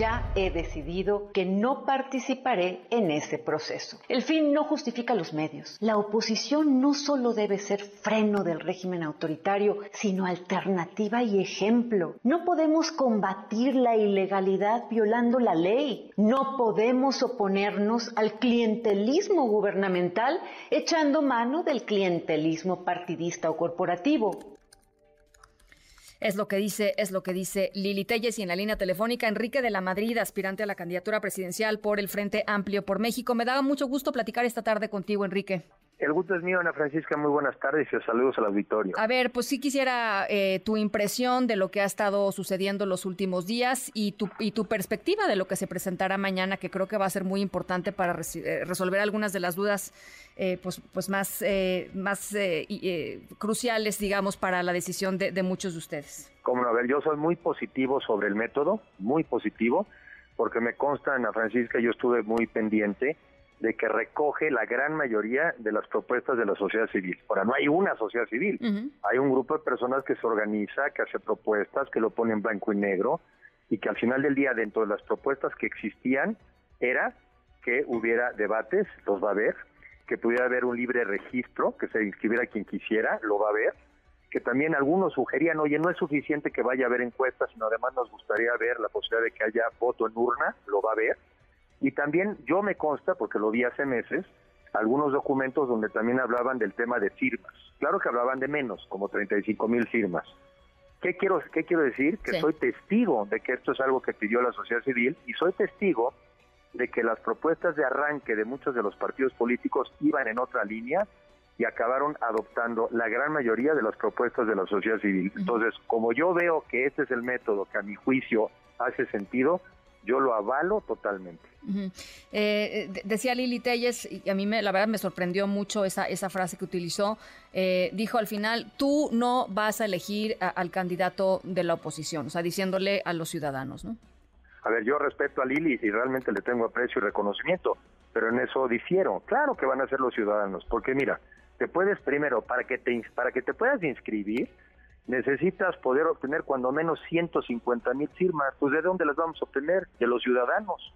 ya he decidido que no participaré en ese proceso. El fin no justifica los medios. La oposición no solo debe ser freno del régimen autoritario, sino alternativa y ejemplo. No podemos combatir la ilegalidad violando la ley. No podemos oponernos al clientelismo gubernamental echando mano del clientelismo partidista o corporativo. Es lo que dice, es lo que dice Lili Telles y en la línea telefónica Enrique de la Madrid, aspirante a la candidatura presidencial por el Frente Amplio por México. Me da mucho gusto platicar esta tarde contigo, Enrique. El gusto es mío, Ana Francisca. Muy buenas tardes y saludos al auditorio. A ver, pues sí quisiera eh, tu impresión de lo que ha estado sucediendo los últimos días y tu, y tu perspectiva de lo que se presentará mañana, que creo que va a ser muy importante para eh, resolver algunas de las dudas eh, pues, pues más, más cruciales, digamos, para la decisión de, de muchos de ustedes. Como a ver, yo soy muy positivo sobre el método, muy positivo, porque me consta, Ana Francisca, yo estuve muy pendiente de que recoge la gran mayoría de las propuestas de la sociedad civil. Ahora, no hay una sociedad civil, hay un grupo de personas que se organiza, que hace propuestas, que lo pone en blanco y negro, y que al final del día, dentro de las propuestas que existían, era que hubiera debates, los va a haber, que pudiera haber un libre registro, que se inscribiera quien quisiera, lo va a haber, que también algunos sugerían, oye, no es suficiente que vaya a haber encuestas, sino además nos gustaría ver la posibilidad de que haya voto en urna, lo va a haber, y también yo me consta, porque lo vi hace meses, algunos documentos donde también hablaban del tema de firmas. Claro que hablaban de menos, como 35 mil firmas. ¿Qué quiero, ¿Qué quiero decir? Que soy testigo de que esto es algo que pidió la sociedad civil y soy testigo de que las propuestas de arranque de muchos de los partidos políticos iban en otra línea y acabaron adoptando la gran mayoría de las propuestas de la sociedad civil. Entonces, como yo veo que este es el método que a mi juicio hace sentido, yo lo avalo totalmente. Eh, decía Lili Telles, y a mí me, la verdad me sorprendió mucho esa, esa frase que utilizó, eh, dijo al final, tú no vas a elegir al candidato de la oposición, o sea, diciéndole a los ciudadanos, ¿no? A ver, yo respeto a Lili y realmente le tengo aprecio y reconocimiento, pero en eso difiero. Claro que van a ser los ciudadanos, porque mira, te puedes primero, para que te, para que te puedas inscribir, necesitas poder obtener cuando menos 150 mil firmas. Pues ¿de dónde las vamos a obtener? De los ciudadanos.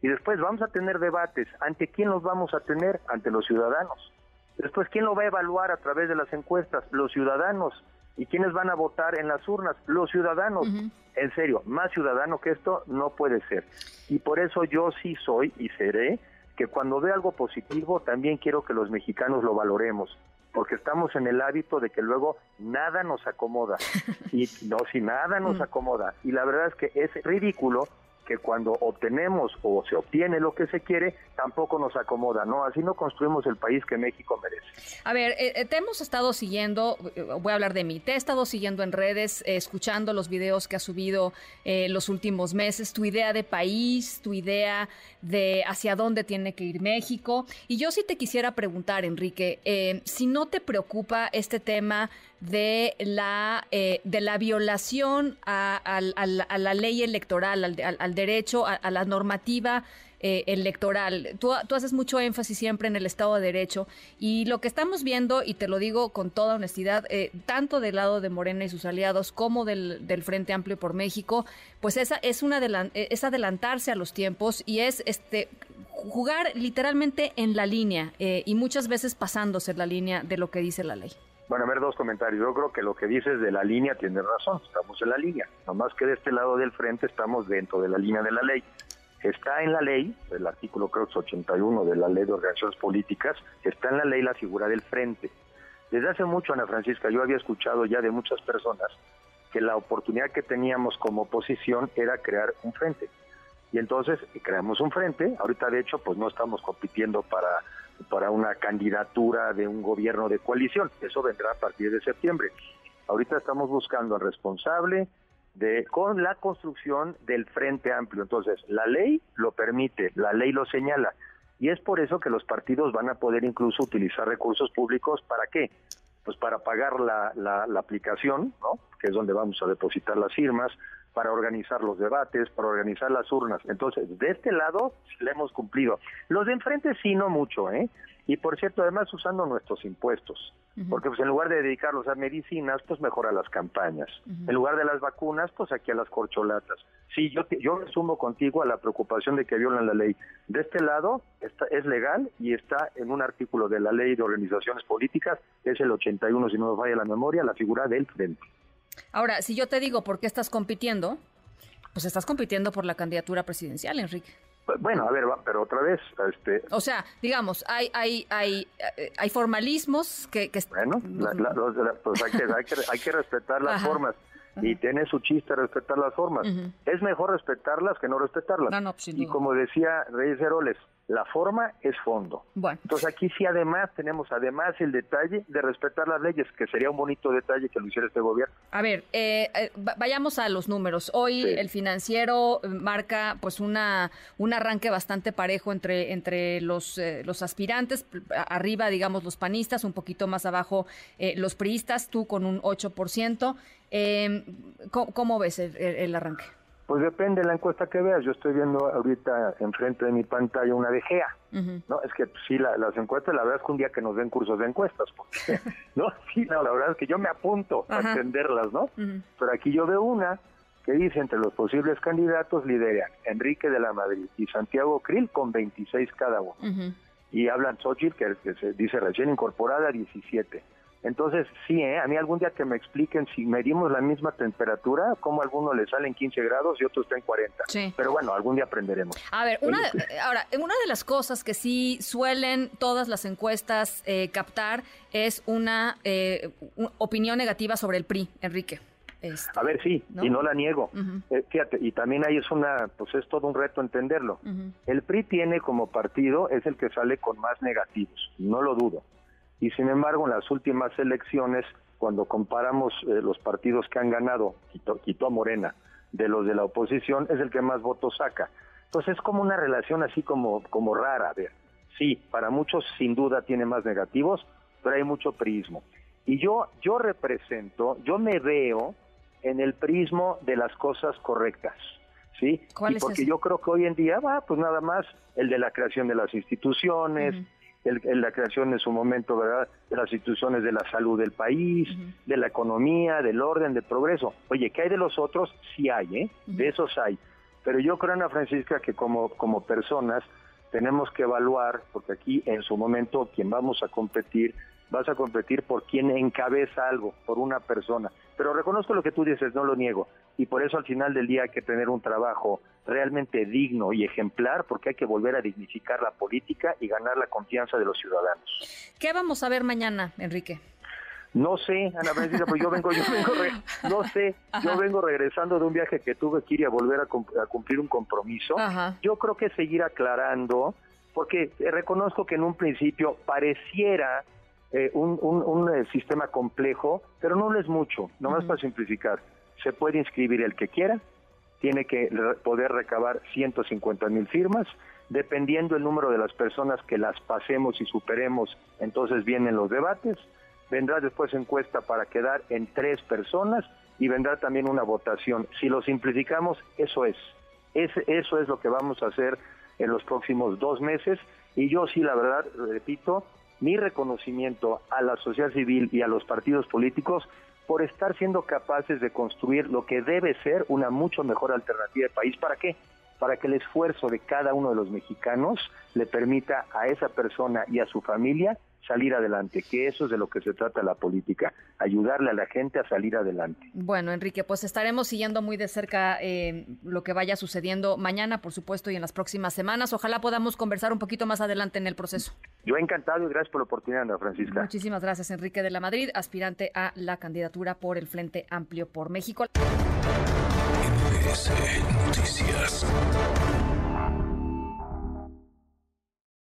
Y después vamos a tener debates. ¿Ante quién los vamos a tener? Ante los ciudadanos. Después, ¿quién lo va a evaluar a través de las encuestas? Los ciudadanos. ¿Y quiénes van a votar en las urnas? Los ciudadanos. En serio, más ciudadano que esto no puede ser. Y por eso yo sí soy y seré que cuando ve algo positivo también quiero que los mexicanos lo valoremos porque estamos en el hábito de que luego nada nos acomoda. Y no, si nada nos mm. acomoda. Y la verdad es que es ridículo cuando obtenemos o se obtiene lo que se quiere, tampoco nos acomoda, ¿no? Así no construimos el país que México merece. A ver, eh, eh, te hemos estado siguiendo, eh, voy a hablar de mí, te he estado siguiendo en redes, escuchando los videos que has subido los últimos meses, tu idea de país, tu idea de hacia dónde tiene que ir México. Y yo sí te quisiera preguntar, Enrique, si no te preocupa este tema de la, de la violación a, la ley electoral, al, al derecho, a, la normativa eh, electoral. Tú, haces mucho énfasis siempre en el Estado de Derecho y lo que estamos viendo, y te lo digo con toda honestidad, eh, tanto del lado de Morena y sus aliados como del, Frente Amplio por México, pues esa es, una es adelantarse a los tiempos y es este jugar literalmente en la línea eh, y muchas veces pasándose la línea de lo que dice la ley. Bueno, a ver, dos comentarios. Yo creo que lo que dices de la línea tiene razón, estamos en la línea. Nomás que de este lado del frente estamos dentro de la línea de la ley. Está en la ley, el artículo creo que es 81 de la ley de organizaciones políticas, está en la ley la figura del frente. Desde hace mucho, Ana Francisca, yo había escuchado ya de muchas personas que la oportunidad que teníamos como oposición era crear un frente. Y entonces creamos un frente, ahorita de hecho pues no estamos compitiendo para para una candidatura de un gobierno de coalición. Eso vendrá a partir de septiembre. Ahorita estamos buscando al responsable de con la construcción del Frente Amplio. Entonces, la ley lo permite, la ley lo señala. Y es por eso que los partidos van a poder incluso utilizar recursos públicos para qué? Pues para pagar la, la, la aplicación, ¿no? que es donde vamos a depositar las firmas, para organizar los debates, para organizar las urnas. Entonces, de este lado le hemos cumplido. Los de enfrente sí, no mucho, ¿eh? Y por cierto, además usando nuestros impuestos. Porque pues en lugar de dedicarlos a medicinas, pues mejor a las campañas. En lugar de las vacunas, pues aquí a las corcholatas. Sí, yo, yo me sumo contigo a la preocupación de que violan la ley. De este lado está, es legal y está en un artículo de la ley de organizaciones políticas, es el 81, si no me falla la memoria, la figura del frente. Ahora, si yo te digo por qué estás compitiendo, pues estás compitiendo por la candidatura presidencial, Enrique. Bueno, a ver, pero otra vez, este... O sea, digamos, hay hay hay eh, hay formalismos que... que bueno, pues hay que, hay que, hay que respetar las formas. Y tiene su chiste respetar las formas. Es mejor respetarlas que no respetarlas. Pues, y como decía Reyes Heroles, la forma es fondo. Bueno. Entonces aquí sí además tenemos además el detalle de respetar las leyes, que sería un bonito detalle que lo hiciera este gobierno. A ver, eh, eh, vayamos a los números. Hoy el financiero marca pues una un arranque bastante parejo entre entre los eh, los aspirantes, arriba digamos los panistas, un poquito más abajo los priistas, tú con un 8%. Eh, ¿cómo, ves el arranque? Pues depende de la encuesta que veas. Yo estoy viendo ahorita enfrente de mi pantalla una de GEA. No, es que sí, las encuestas, la verdad es que un día que nos den cursos de encuestas, no, sí, la verdad es que yo me apunto a entenderlas, ¿no? Pero aquí yo veo una que dice entre los posibles candidatos lideran Enrique de la Madrid y Santiago Krill con 26 cada uno. Y hablan Xochitl, que, que se dice recién incorporada, 17. Entonces, sí, ¿eh? a mí algún día que me expliquen si medimos la misma temperatura, cómo a algunos le salen 15 grados y otros está en 40. Sí. Pero bueno, algún día aprenderemos. A ver, una ahora, una de las cosas que sí suelen todas las encuestas eh, captar es una, eh, opinión negativa sobre el PRI, Enrique. Este, a ver, sí, y no la niego. Eh, fíjate, y también ahí es una, pues es todo un reto entenderlo. El PRI tiene como partido, es el que sale con más negativos, no lo dudo y sin embargo en las últimas elecciones, cuando comparamos eh, los partidos que han ganado, quitó, a Morena, de los de la oposición, es el que más votos saca. Entonces es como una relación así como, como rara. A ver, sí, para muchos sin duda tiene más negativos, pero hay mucho prismo. Y yo, yo represento, yo me veo en el prismo de las cosas correctas. ¿sí? ¿Cuál y porque yo creo que hoy en día va, pues nada más el de la creación de las instituciones, el, la creación en su momento, ¿verdad?, de las instituciones de la salud del país, de la economía, del orden, del progreso. Oye, ¿qué hay de los otros? Sí hay, ¿eh? De esos hay. Pero yo creo, Ana Francisca, que como, como personas tenemos que evaluar, porque aquí en su momento quien vamos a competir, vas a competir por quien encabeza algo, por una persona. Pero reconozco lo que tú dices, no lo niego. Y por eso al final del día hay que tener un trabajo realmente digno y ejemplar, porque hay que volver a dignificar la política y ganar la confianza de los ciudadanos. ¿Qué vamos a ver mañana, Enrique? No sé, Ana Francisca, pues yo vengo, yo vengo, no sé, yo vengo regresando de un viaje que tuve que ir a volver a, cumplir un compromiso. Yo creo que seguir aclarando, porque reconozco que en un principio pareciera eh, un, un, eh, sistema complejo, pero no lo es mucho, nomás para simplificar. Se puede inscribir el que quiera, tiene que poder recabar 150 mil firmas, dependiendo el número de las personas que las pasemos y superemos, entonces vienen los debates, vendrá después encuesta para quedar en tres personas y vendrá también una votación. Si lo simplificamos, eso es. eso es lo que vamos a hacer en los próximos dos meses y yo sí, la verdad, repito, mi reconocimiento a la sociedad civil y a los partidos políticos por estar siendo capaces de construir lo que debe ser una mucho mejor alternativa de país. ¿Para qué? Para que el esfuerzo de cada uno de los mexicanos le permita a esa persona y a su familia salir adelante, que eso es de lo que se trata la política, ayudarle a la gente a salir adelante. Bueno, Enrique, pues estaremos siguiendo muy de cerca eh, lo que vaya sucediendo mañana, por supuesto, y en las próximas semanas. Ojalá podamos conversar un poquito más adelante en el proceso. Yo encantado y gracias por la oportunidad, Ana Francisca. Muchísimas gracias, Enrique de la Madrid, aspirante a la candidatura por el Frente Amplio por México. Noticias.